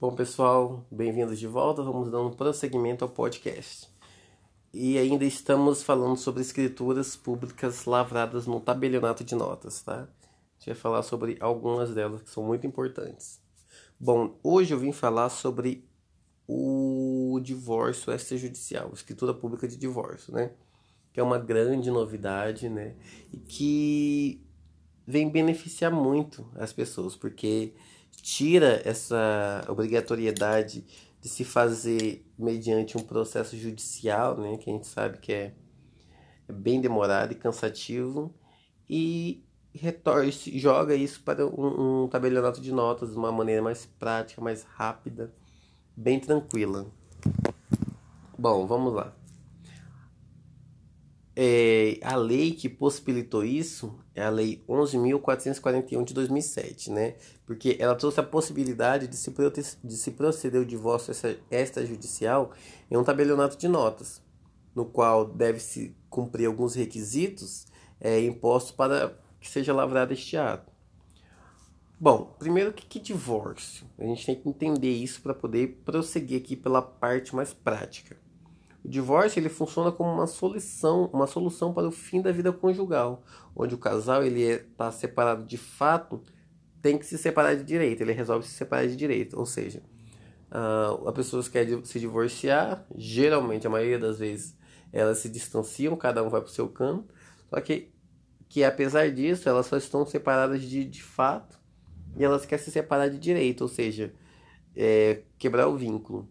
Bom, pessoal, bem-vindos de volta. Vamos dando prosseguimento ao podcast. E ainda estamos falando sobre escrituras públicas lavradas no tabelionato de notas, tá? A gente vai falar sobre algumas delas que são muito importantes. Bom, hoje eu vim falar sobre o divórcio extrajudicial, escritura pública de divórcio, né? Que é uma grande novidade, né? E que vem beneficiar muito as pessoas, porque tira essa obrigatoriedade de se fazer mediante um processo judicial, né, que a gente sabe que é, é bem demorado e cansativo, e retorce, joga isso para um, um tabelionato de notas de uma maneira mais prática, mais rápida, bem tranquila. Bom, vamos lá. É, a lei que possibilitou isso é a Lei 11.441 de 2007, né? Porque ela trouxe a possibilidade de se, de se proceder o divórcio extrajudicial em um tabelionato de notas, no qual deve-se cumprir alguns requisitos é, impostos para que seja lavrado este ato. Bom, primeiro, o que, que divórcio? A gente tem que entender isso para poder prosseguir aqui pela parte mais prática. O divórcio ele funciona como uma solução, uma solução para o fim da vida conjugal, onde o casal ele está é, separado de fato, tem que se separar de direito, ele resolve se separar de direito, ou seja, a pessoa que quer se divorciar, geralmente a maioria das vezes elas se distanciam, cada um vai para o seu canto, só que que apesar disso elas só estão separadas de, de fato e elas querem se separar de direito, ou seja, é, quebrar o vínculo.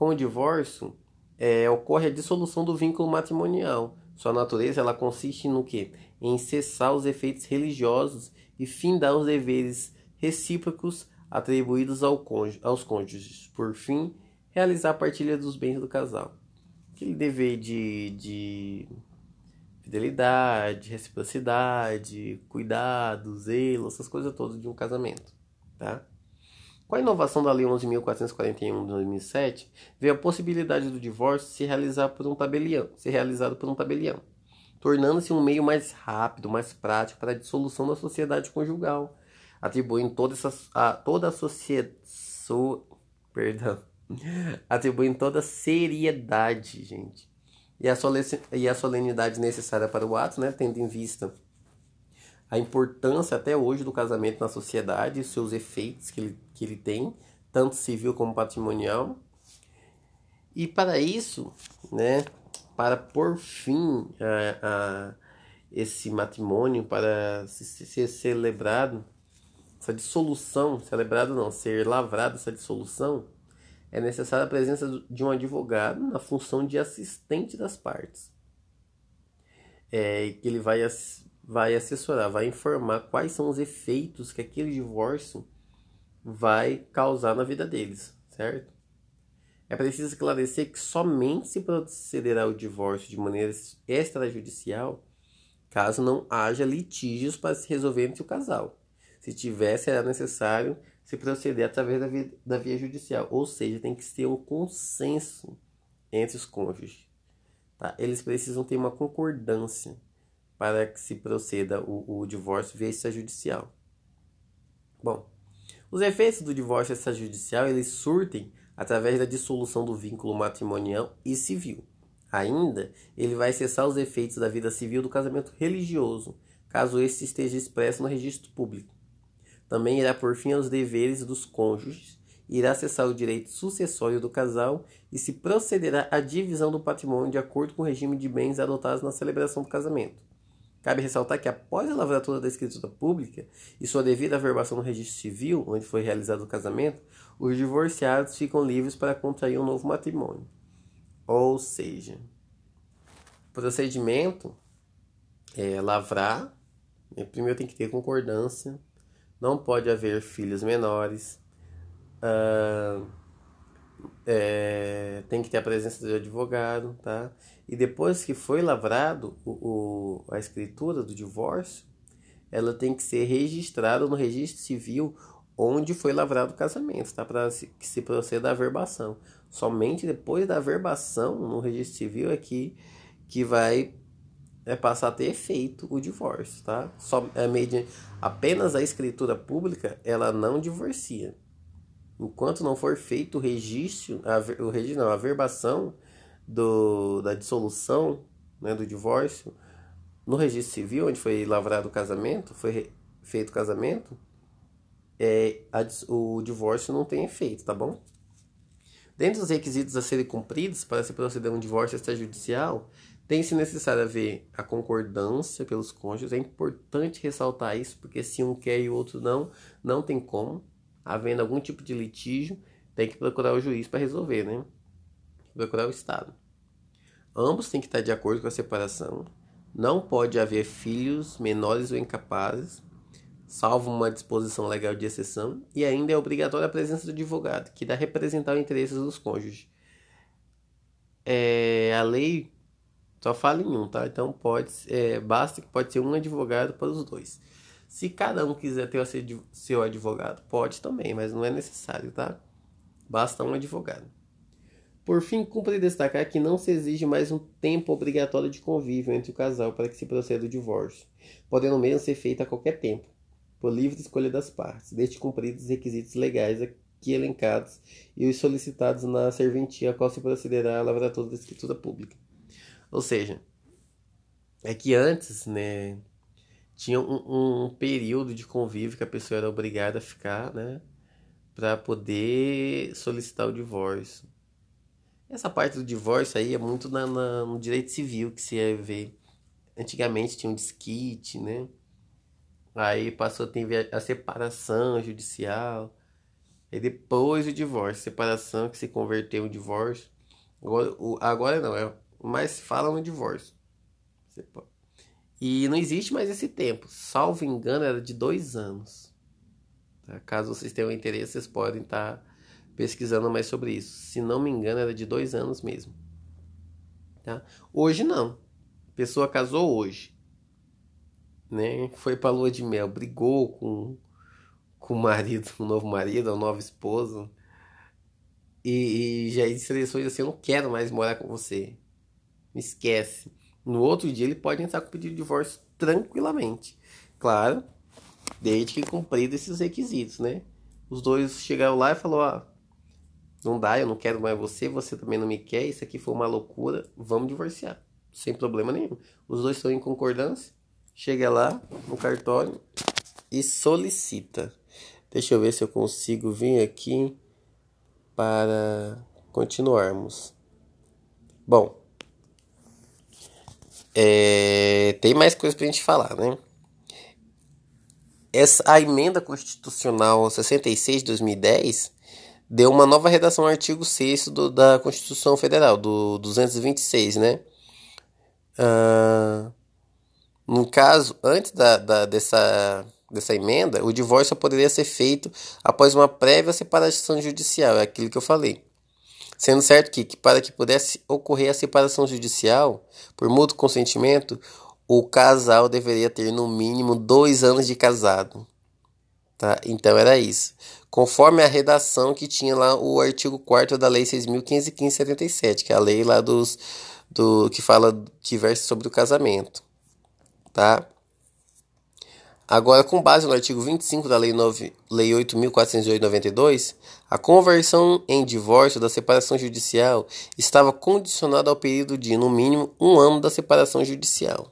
Com o divórcio, é, ocorre a dissolução do vínculo matrimonial. Sua natureza ela consiste no que? Em cessar os efeitos religiosos e findar os deveres recíprocos atribuídos ao cônjuge, aos cônjuges. Por fim, realizar a partilha dos bens do casal. Aquele dever de, de fidelidade, reciprocidade, cuidado, zelo, essas coisas todas de um casamento, tá? Com a inovação da Lei 11.441 de 2007, veio a possibilidade do divórcio se realizar por um tabelião, ser realizado por um tabelião, tornando-se um meio mais rápido, mais prático para a dissolução da sociedade conjugal, atribuindo toda, essa, a, toda a sociedade, so, perdão, atribuindo toda a seriedade, gente, e a, solenidade necessária para o ato, né, tendo em vista a importância até hoje do casamento na sociedade e seus efeitos que ele, que ele tem, tanto civil como patrimonial. E para isso, né, para por fim a, a esse matrimônio, para ser celebrado, essa dissolução, celebrado não, ser lavrado essa dissolução, é necessária a presença de um advogado na função de assistente das partes. É, que ele vai vai assessorar, vai informar quais são os efeitos que aquele divórcio vai causar na vida deles, certo? É preciso esclarecer que somente se procederá ao divórcio de maneira extrajudicial caso não haja litígios para se resolver entre o casal. Se tiver, será necessário se proceder através da via, da via judicial, ou seja, tem que ter um consenso entre os cônjuges. Tá? Eles precisam ter uma concordância para que se proceda o, o divórcio via extrajudicial. Bom, os efeitos do divórcio extrajudicial eles surtem através da dissolução do vínculo matrimonial e civil. Ainda, ele vai cessar os efeitos da vida civil do casamento religioso, caso este esteja expresso no registro público. Também irá por fim aos deveres dos cônjuges, irá cessar o direito sucessório do casal e se procederá à divisão do patrimônio de acordo com o regime de bens adotados na celebração do casamento. Cabe ressaltar que após a lavratura da escritura pública e sua devida averbação no registro civil, onde foi realizado o casamento, os divorciados ficam livres para contrair um novo matrimônio. Ou seja, procedimento é lavrar, né, primeiro tem que ter concordância, não pode haver filhos menores, uh, é, tem que ter a presença do advogado, tá? E depois que foi lavrado o, o, a escritura do divórcio, ela tem que ser registrada no registro civil onde foi lavrado o casamento, tá? Para que se proceda à averbação. Somente depois da averbação no registro civil é que, que vai é, passar a ter efeito o divórcio, tá? Só, é, apenas a escritura pública ela não divorcia. enquanto não for feito o registro, a, o registro não, a verbação do, da dissolução, né, do divórcio, no registro civil, onde foi lavrado o casamento, foi feito o casamento, é, a, o divórcio não tem efeito, tá bom? Dentre os requisitos a serem cumpridos para se proceder a um divórcio extrajudicial, tem-se necessário haver a concordância pelos cônjuges. É importante ressaltar isso, porque se um quer e o outro não, não tem como. Havendo algum tipo de litígio, tem que procurar o juiz para resolver, né? Procurar o Estado. Ambos têm que estar de acordo com a separação. Não pode haver filhos menores ou incapazes salvo uma disposição legal de exceção, e ainda é obrigatória a presença do advogado, que dá representar os interesses dos cônjuges. É, a lei só fala em um, tá? Então pode, é, basta que pode ser um advogado para os dois. Se cada um quiser ter seu advogado, pode também, mas não é necessário, tá? Basta um advogado. Por fim, cumpre destacar que não se exige mais um tempo obrigatório de convívio entre o casal para que se proceda o divórcio, podendo mesmo ser feito a qualquer tempo por livre escolha das partes, desde cumpridos os requisitos legais aqui elencados e os solicitados na serventia a qual se procederá a lavratura da escritura pública. Ou seja, é que antes, né, tinha um, um período de convívio que a pessoa era obrigada a ficar, né, para poder solicitar o divórcio. Essa parte do divórcio aí é muito na, na, no direito civil que se ver. Antigamente tinha um disquite, né? Aí passou a ter a separação judicial. E depois o divórcio. Separação que se converteu em divórcio. Agora, o, agora não, é, mas fala no divórcio. E não existe mais esse tempo. Salvo engano, era de dois anos. Tá? Caso vocês tenham interesse, vocês podem estar tá pesquisando mais sobre isso. Se não me engano, era de dois anos mesmo. Tá? Hoje não. A pessoa casou hoje né? Foi pra lua de mel, brigou com, com o marido, o novo marido, a nova esposa. E, e já disse assim: Eu não quero mais morar com você. Me esquece. No outro dia ele pode entrar com pedido de divórcio tranquilamente. Claro, desde que cumprido esses requisitos, né? Os dois chegaram lá e falou: ah, não dá, eu não quero mais você, você também não me quer, isso aqui foi uma loucura, vamos divorciar. Sem problema nenhum. Os dois estão em concordância. Chega lá no cartório e solicita. Deixa eu ver se eu consigo vir aqui para continuarmos. Bom, é, tem mais coisas para a gente falar, né? Essa, a emenda constitucional 66 de 2010 deu uma nova redação ao artigo 6 do, da Constituição Federal, do 226, né? Uh, no caso, antes da, da, dessa, dessa emenda, o divórcio poderia ser feito após uma prévia separação judicial, é aquilo que eu falei. Sendo certo que, que para que pudesse ocorrer a separação judicial, por mútuo consentimento, o casal deveria ter no mínimo dois anos de casado. Tá? Então era isso. Conforme a redação que tinha lá o artigo 4 da Lei 6.515-77, que é a lei lá dos, do, que fala que versa sobre o casamento tá? Agora, com base no artigo 25 da Lei, 9, Lei 8.492, a conversão em divórcio da separação judicial estava condicionada ao período de, no mínimo, um ano da separação judicial.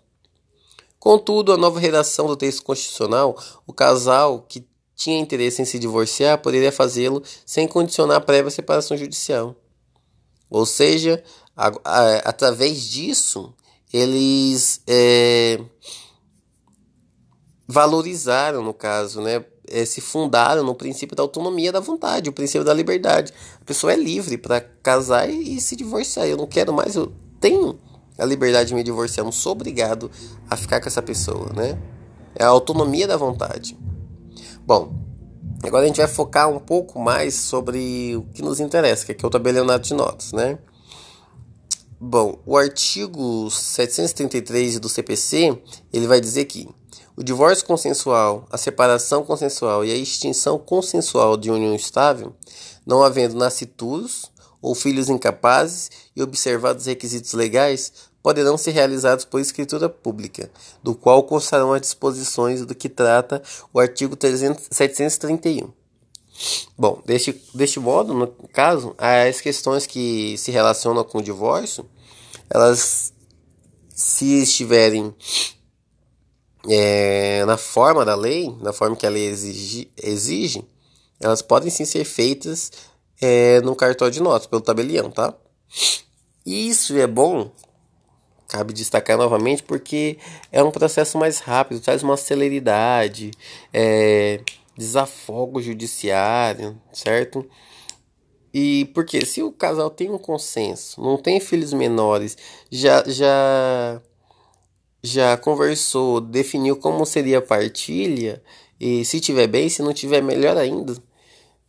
Contudo, a nova redação do texto constitucional, o casal que tinha interesse em se divorciar poderia fazê-lo sem condicionar a prévia separação judicial. Ou seja, a, a, através disso, eles é, valorizaram, no caso, né, é, se fundaram no princípio da autonomia da vontade, o princípio da liberdade. A pessoa é livre para casar e, e, se divorciar. Eu não quero mais, eu tenho a liberdade de me divorciar, não sou obrigado a ficar com essa pessoa, né? É a autonomia da vontade. Bom, agora a gente vai focar um pouco mais sobre o que nos interessa, que é, é o tabelionato de notas, né? Bom, o artigo 733 do CPC, ele vai dizer que o divórcio consensual, a separação consensual e a extinção consensual de união estável, não havendo nascituros ou filhos incapazes e observados requisitos legais, poderão ser realizados por escritura pública, do qual constarão as disposições do que trata o artigo 300, 731. Bom, deste, deste modo, no caso, as questões que se relacionam com o divórcio, elas, se estiverem é, na forma da lei, na forma que a lei exige, exige elas podem sim ser feitas é, no cartório de notas, pelo tabelião, tá? E isso é bom, cabe destacar novamente, porque é um processo mais rápido, traz uma celeridade, é, desafogo judiciário, certo? E porque se o casal tem um consenso, não tem filhos menores, já já já conversou, definiu como seria a partilha, e se tiver bem, se não tiver melhor ainda,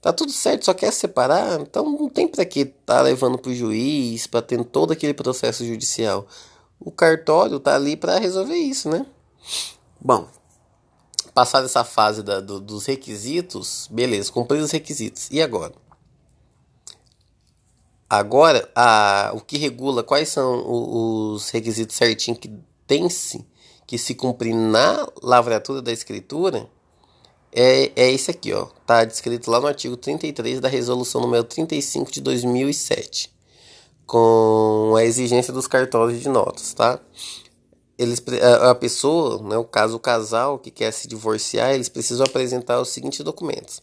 tá tudo certo, só quer separar, então não tem para que tá levando pro juiz, para ter todo aquele processo judicial. O cartório tá ali para resolver isso, né? Bom, passada essa fase da, do, dos requisitos, beleza, cumpridos os requisitos. E agora? Agora, a, o que regula quais são os requisitos certinhos que tem-se que se cumprir na lavratura da escritura é, é esse aqui, ó. Tá descrito lá no artigo 33 da resolução número 35 de 2007, com a exigência dos cartórios de notas, tá? Eles, a, pessoa, né, o caso o casal que quer se divorciar, eles precisam apresentar os seguintes documentos: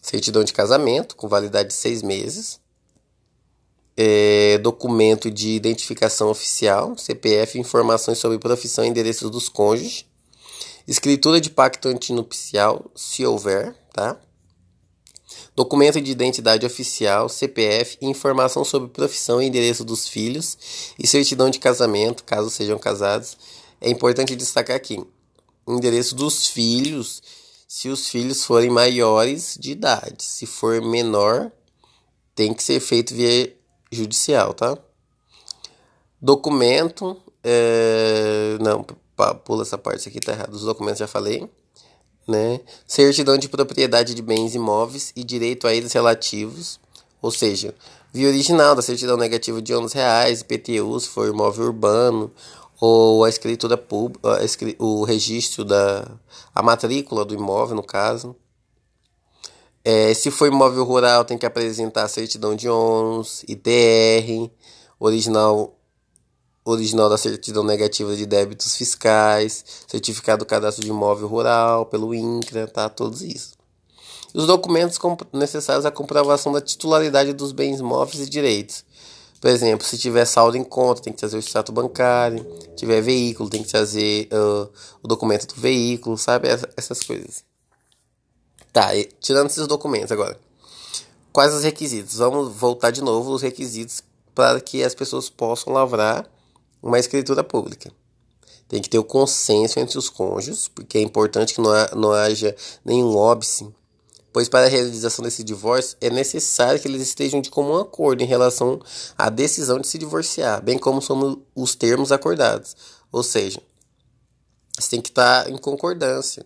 certidão de casamento com validade de seis meses, é, documento de identificação oficial, CPF, informações sobre profissão e endereços dos cônjuges, escritura de pacto antinupcial, se houver, tá? Documento de identidade oficial, CPF, informação sobre profissão e endereço dos filhos e certidão de casamento, caso sejam casados. É importante destacar aqui: endereço dos filhos, se os filhos forem maiores de idade. Se for menor, tem que ser feito via judicial, tá? Documento, é, não, pula essa parte aqui, tá errado. Os documentos já falei, né? Certidão de propriedade de bens imóveis e direito a eles relativos, ou seja, via original da certidão negativa de 11 reais, IPTU, se for imóvel urbano, ou a escritura pública, o registro da a matrícula do imóvel, no caso. É, se for imóvel rural, tem que apresentar certidão de ONS, ITR, original, original da certidão negativa de débitos fiscais, certificado do cadastro de imóvel rural pelo INCRA, tá? Todos isso. Os documentos necessários à comprovação da titularidade dos bens móveis e direitos. Por exemplo, se tiver saldo em conta, tem que trazer o extrato bancário. Se tiver veículo, tem que trazer uh, o documento do veículo, sabe? Essas coisas. Tá, e, tirando esses documentos agora. Quais os requisitos? Vamos voltar de novo os requisitos para que as pessoas possam lavrar uma escritura pública. Tem que ter o consenso entre os cônjuges, porque é importante que não, ha, não haja nenhum óbice, pois para a realização desse divórcio é necessário que eles estejam de comum acordo em relação à decisão de se divorciar, bem como são os termos acordados. Ou seja, você tem que estar em concordância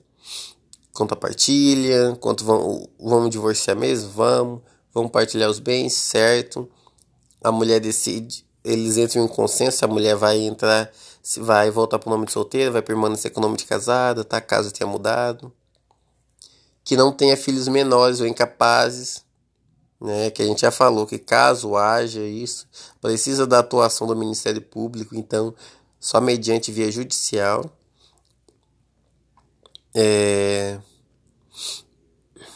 quanto a partilha, quanto vamos, vamos divorciar mesmo, vamos, vamos partilhar os bens, certo? A mulher decide, eles entram em consenso, a mulher vai entrar, vai voltar para o nome de solteira, vai permanecer com o nome de casada, tá? Caso tenha mudado. Que não tenha filhos menores ou incapazes, né? Que a gente já falou que caso haja isso, precisa da atuação do Ministério Público, então só mediante via judicial. É...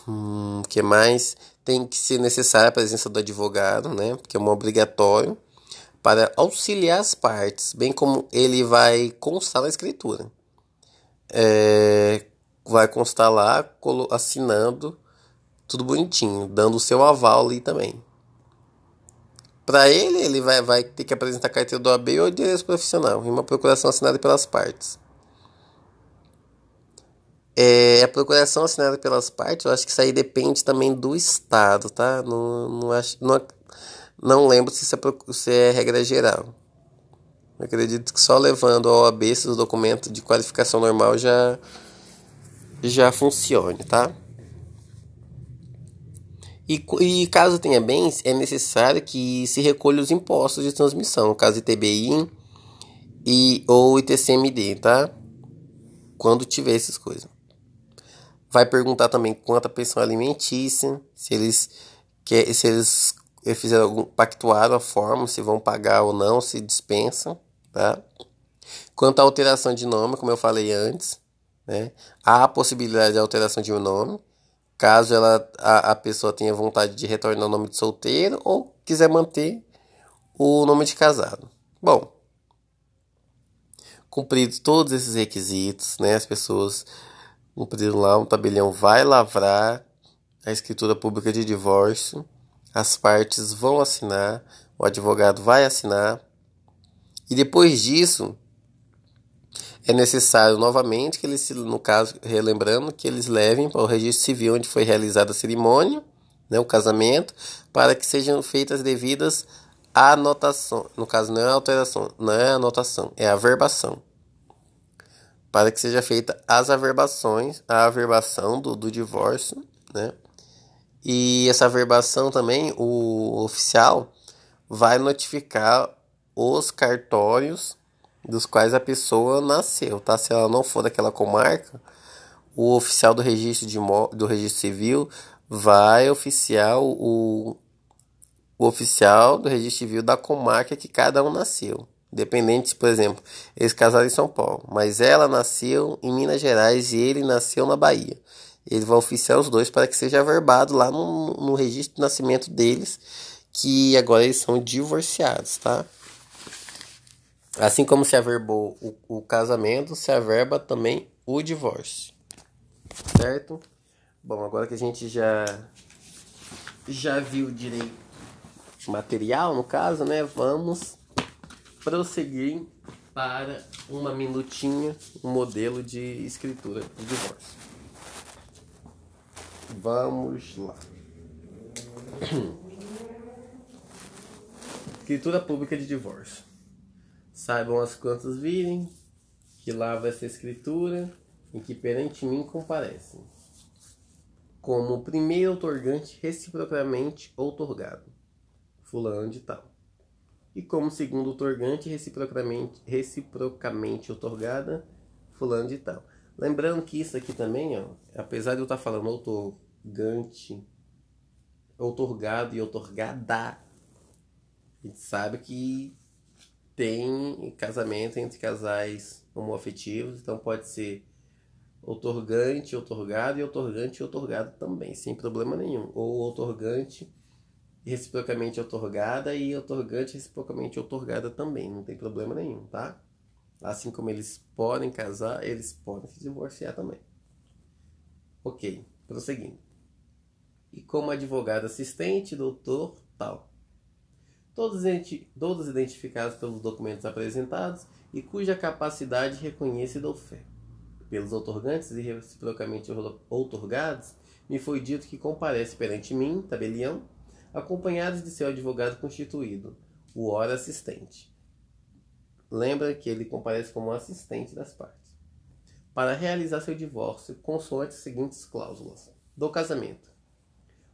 Hum, que mais? Tem que ser necessária a presença do advogado, né? Porque é um obrigatório para auxiliar as partes, bem como ele vai constar na escritura. É, vai constar lá assinando tudo bonitinho, dando o seu aval ali também. Para ele, ele vai, vai ter que apresentar a carteira do AB ou endereço profissional e uma procuração assinada pelas partes. É, a procuração assinada pelas partes, eu acho que isso aí depende também do Estado, tá? Não, não, acho, não, não lembro se isso é, se é regra geral. Eu acredito que só levando ao OAB esses documentos de qualificação normal já, já funcione, tá? E, e caso tenha bens, é necessário que se recolha os impostos de transmissão, caso ITBI e, ou ITCMD, tá? Quando tiver essas coisas. Vai perguntar também quanto a pensão alimentícia, se eles, quer, se eles fizeram algum, pactuaram a forma, se vão pagar ou não, se dispensam, tá? Quanto à alteração de nome, como eu falei antes, né? Há a possibilidade de alteração de um nome, caso ela, a, a pessoa tenha vontade de retornar o nome de solteiro ou quiser manter o nome de casado. Bom, cumpridos todos esses requisitos, né? As pessoas cumpriram lá um tabelião vai lavrar a escritura pública de divórcio, as partes vão assinar, o advogado vai assinar, e depois disso é necessário novamente que eles, no caso, relembrando, que eles levem para o registro civil onde foi realizada a cerimônia, né, o casamento, para que sejam feitas devidas anotações. No caso, não é alteração, não é anotação, é averbação. Para que seja feita as averbações, a averbação do, do divórcio, né? E essa averbação também, o oficial vai notificar os cartórios dos quais a pessoa nasceu, tá? Se ela não for daquela comarca, o oficial do registro, de, do registro civil vai oficiar o, o oficial do registro civil da comarca que cada um nasceu. Independente, por exemplo, eles casaram em São Paulo, mas ela nasceu em Minas Gerais e ele nasceu na Bahia. Ele vai oficiar os dois para que seja averbado lá no, no registro de nascimento deles, que agora eles são divorciados, tá? Assim como se averbou o, o casamento, se averba também o divórcio. Certo? Bom, agora que a gente já já viu direito material, no caso, né? Vamos prosseguir para uma minutinha um modelo de escritura de divórcio. Vamos lá. Escritura pública de divórcio. Saibam as quantas virem, que lava essa escritura, em que perante mim comparecem, como o primeiro otorgante reciprocamente outorgado, fulano de tal, e como segundo otorgante reciprocamente, reciprocamente outorgada, fulano de tal. Lembrando que isso aqui também, ó, apesar de eu estar falando outorgante, outorgado e outorgada, a gente sabe que tem casamento entre casais homoafetivos, então pode ser otorgante, otorgado e otorgante e otorgado também, sem problema nenhum. Ou otorgante reciprocamente otorgada e otorgante reciprocamente otorgada também, não tem problema nenhum, tá? Assim como eles podem casar, eles podem se divorciar também. Ok, prosseguindo. E como advogado assistente, doutor, tal todos, identificados pelos documentos apresentados e cuja capacidade reconhecida ou fé. Pelos otorgantes e reciprocamente outorgados, me foi dito que comparece perante mim, tabelião, acompanhados de seu advogado constituído, o hora assistente. Lembra que ele comparece como assistente das partes. Para realizar seu divórcio, consoante as seguintes cláusulas do casamento.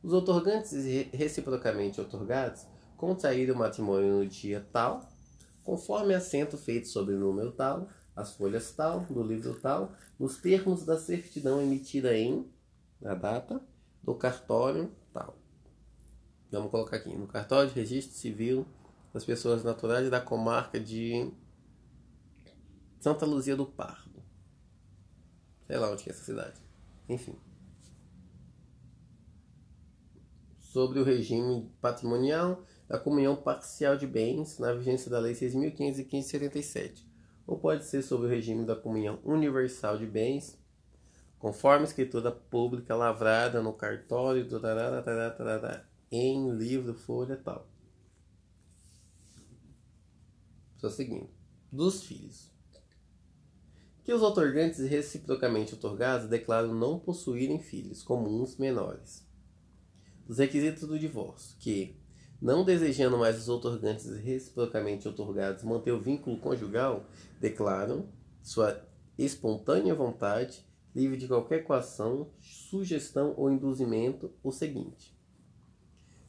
Os otorgantes reciprocamente otorgados contrair o matrimônio no dia tal, conforme assento feito sobre o número tal, as folhas tal, do livro tal, nos termos da certidão emitida em, na data, do cartório tal. Vamos colocar aqui, no cartório de registro civil das pessoas naturais da comarca de Santa Luzia do Pardo. Sei lá onde é essa cidade. Enfim. Sobre o regime patrimonial, da comunhão parcial de bens na vigência da Lei 6.515-77, ou pode ser sob o regime da comunhão universal de bens, conforme escritura pública lavrada no cartório do em livro, folha tal. Só seguindo. Dos filhos. Que os otorgantes reciprocamente otorgados declaram não possuírem filhos comuns menores. Os requisitos do divórcio. Que não desejando mais os otorgantes reciprocamente otorgados manter o vínculo conjugal, declaram sua espontânea vontade, livre de qualquer coação, sugestão ou induzimento, o seguinte: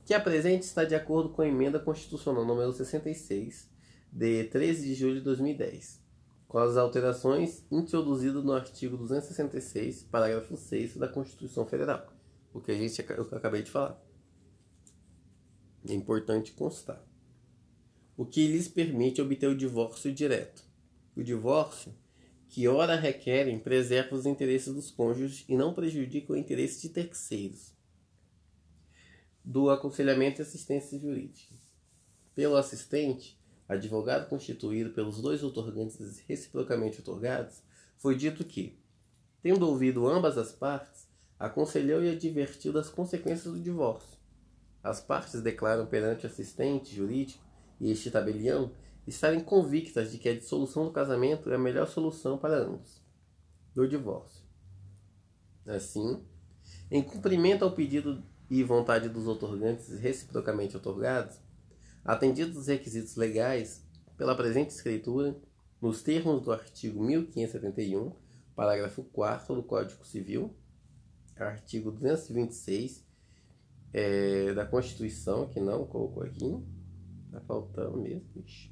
que a presente está de acordo com a emenda constitucional número 66, de 13 de julho de 2010, com as alterações introduzidas no artigo 266, parágrafo 6 da Constituição Federal, o que a gente eu acabei de falar. É importante constar. O que lhes permite obter o divórcio direto. O divórcio, que ora requerem, preserva os interesses dos cônjuges e não prejudica o interesse de terceiros. Do aconselhamento e assistência jurídica. Pelo assistente, advogado constituído pelos dois otorgantes reciprocamente otorgados, foi dito que, tendo ouvido ambas as partes, aconselhou e advertiu das consequências do divórcio. As partes declaram perante o assistente jurídico e este tabelião estarem convictas de que a dissolução do casamento é a melhor solução para ambos. Do divórcio. Assim, em cumprimento ao pedido e vontade dos otorgantes reciprocamente otorgados, atendidos os requisitos legais pela presente escritura, nos termos do artigo 1571, parágrafo 4 do Código Civil, artigo 226 é, da Constituição, que não colocou aqui, tá faltando mesmo, ixi.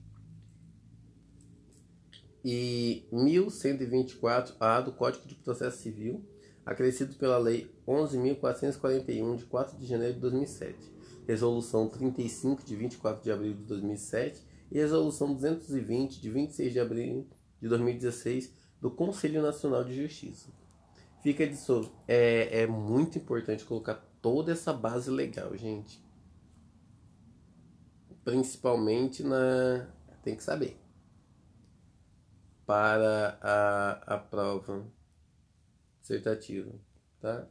e 1124-A do Código de Processo Civil, acrescido pela Lei 11.441, de 4 de janeiro de 2007 Resolução 35 de 24 de abril de 2007 e Resolução 220 de 26 de abril de 2016 do Conselho Nacional de Justiça. Fica so... é, é muito importante colocar toda essa base legal, gente. Principalmente na. Tem que saber. Para a, a prova dissertativa, tá?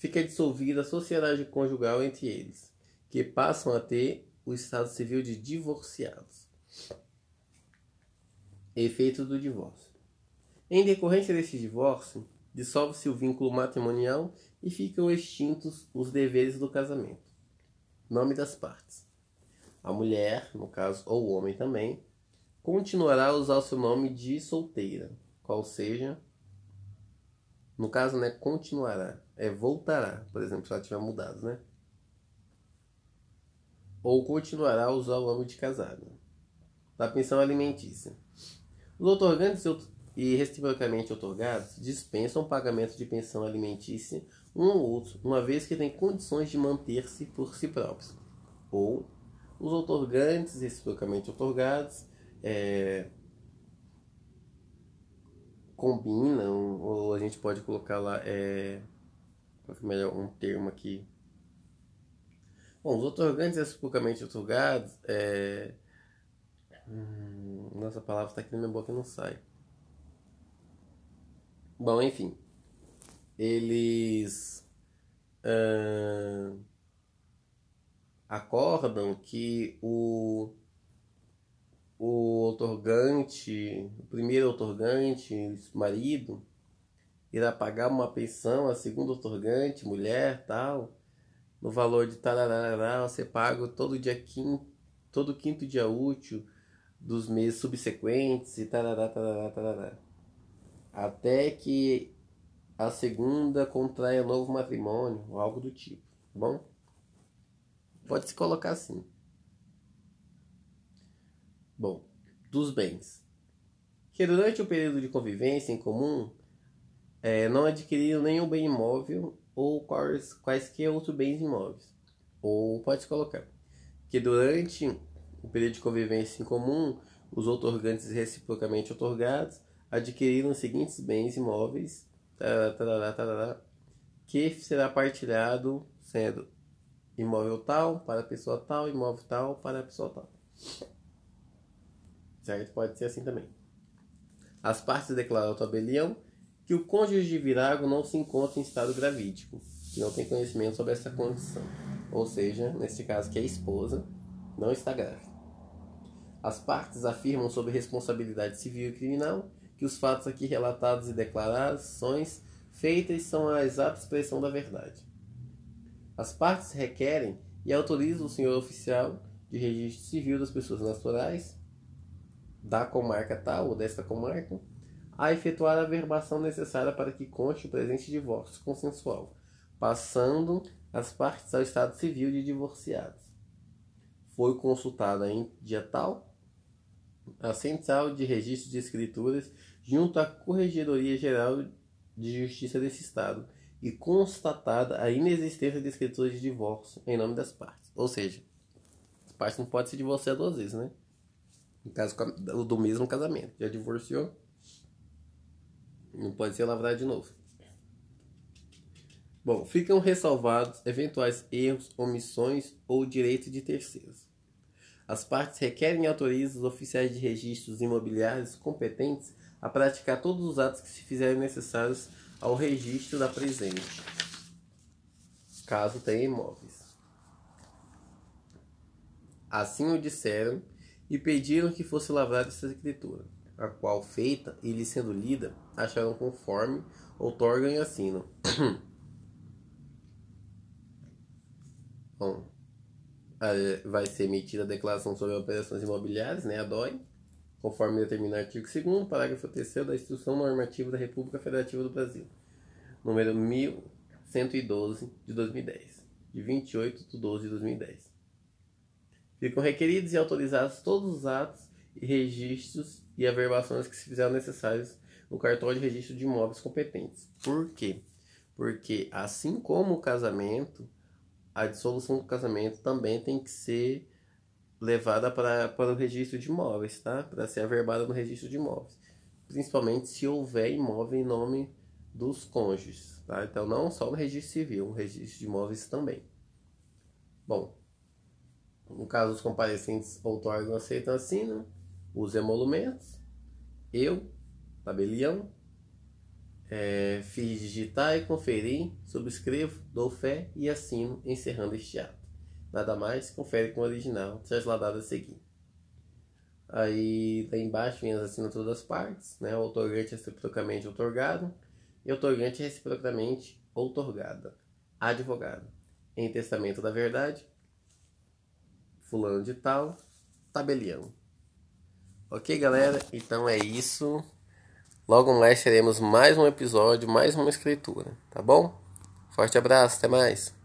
fica dissolvida a sociedade conjugal entre eles, que passam a ter o estado civil de divorciados. Efeito do divórcio. Em decorrência deste divórcio, dissolve-se o vínculo matrimonial e ficam extintos os deveres do casamento. Nome das partes. A mulher, no caso, ou o homem também, continuará a usar o seu nome de solteira, qual seja no caso, né, continuará. É voltará, por exemplo, se ela tiver mudado, né? Ou continuará a usar o nome de casado. Da pensão alimentícia. Os otorgantes e reciprocamente otorgados dispensam o pagamento de pensão alimentícia um ou outro, uma vez que têm condições de manter-se por si próprios. Ou os otorgantes reciprocamente otorgados é, combinam, ou a gente pode colocar lá, é, é melhor um termo aqui. Bom, os otorgantes reciprocamente otorgados, é, hum, nossa palavra está aqui na minha boca e não sai. Bom, enfim, eles uh, acordam que o o otorgante, o primeiro otorgante, marido, irá pagar uma pensão a segunda otorgante, mulher, tal, no valor de tararará, você paga todo dia quinto, todo quinto dia útil dos meses subsequentes e tarará, tarará, tarará. Até que a segunda contraia novo matrimônio, ou algo do tipo, tá bom? Pode se colocar assim. Bom, dos bens. Que durante o período de convivência em comum é, não adquiriram nenhum bem imóvel ou quais, quaisquer outros bens imóveis. Ou pode colocar que durante o período de convivência em comum, os otorgantes reciprocamente otorgados adquiriram os seguintes bens imóveis, tarará, tarará, tarará, que será partilhado sendo imóvel tal para pessoa tal, imóvel tal para pessoa tal certo? Pode ser assim também. As partes declaram ao tabelião que o cônjuge de virago não se encontra em estado gravídico, que não tem conhecimento sobre essa condição. Ou seja, neste caso que a esposa não está grávida. As partes afirmam sob responsabilidade civil e criminal que os fatos aqui relatados e declarações feitas são a exata expressão da verdade. As partes requerem e autorizam o senhor oficial de registro civil das pessoas naturais da comarca tal ou desta comarca, a efetuar a verbação necessária para que conste o presente divórcio consensual, passando as partes ao estado civil de divorciados. Foi consultada em dia tal, a Central de Registro de Escrituras junto à Corregedoria Geral de Justiça desse Estado e constatada a inexistência de escrituras de divórcio em nome das partes. Ou seja, as partes não podem se divorciar duas vezes, né? No caso do mesmo casamento. Já divorciou, não pode ser lavrado de novo. Bom, ficam ressalvados eventuais erros, omissões ou direitos de terceiros. As partes requerem e autorizam os oficiais de registros imobiliários competentes a praticar todos os atos que se fizerem necessários ao registro da presente, caso tenha imóveis. Assim o disseram e pediram que fosse lavrada essa escritura, a qual feita e lhe sendo lida, acharam conforme, outorgam e assinam. Bom, vai ser emitida a declaração sobre operações imobiliárias, né, a DOI, conforme determina o artigo 2 parágrafo 3 da Instrução Normativa da República Federativa do Brasil, número 1112 de 2010, de 28 de 12 de 2010. Ficam requeridos e autorizados todos os atos e registros e averbações que se fizeram necessários no cartório de registro de imóveis competentes. Por quê? Porque assim como o casamento, a dissolução do casamento também tem que ser levada para, para o registro de imóveis, tá? Para ser averbada no registro de imóveis. Principalmente se houver imóvel em nome dos cônjuges, tá? Então não só no registro civil, no registro de imóveis também. Bom, no caso os comparecentes outorgam aceitam assinam, os emolumentos, eu, tabelião, é, fiz digitar e conferir, subscrevo, dou fé e assino, encerrando este ato. Nada mais, confere com o original, trasladado a seguir. Aí lá embaixo vem as assinaturas das partes, né? O otorgante reciprocamente otorgado e otorgante reciprocamente outorgada. Advogado. Em testamento da verdade, fulano de tal, tabelião. Ok, galera? Então é isso. Logo mais teremos mais um episódio, mais uma escritura, tá bom? Forte abraço, até mais.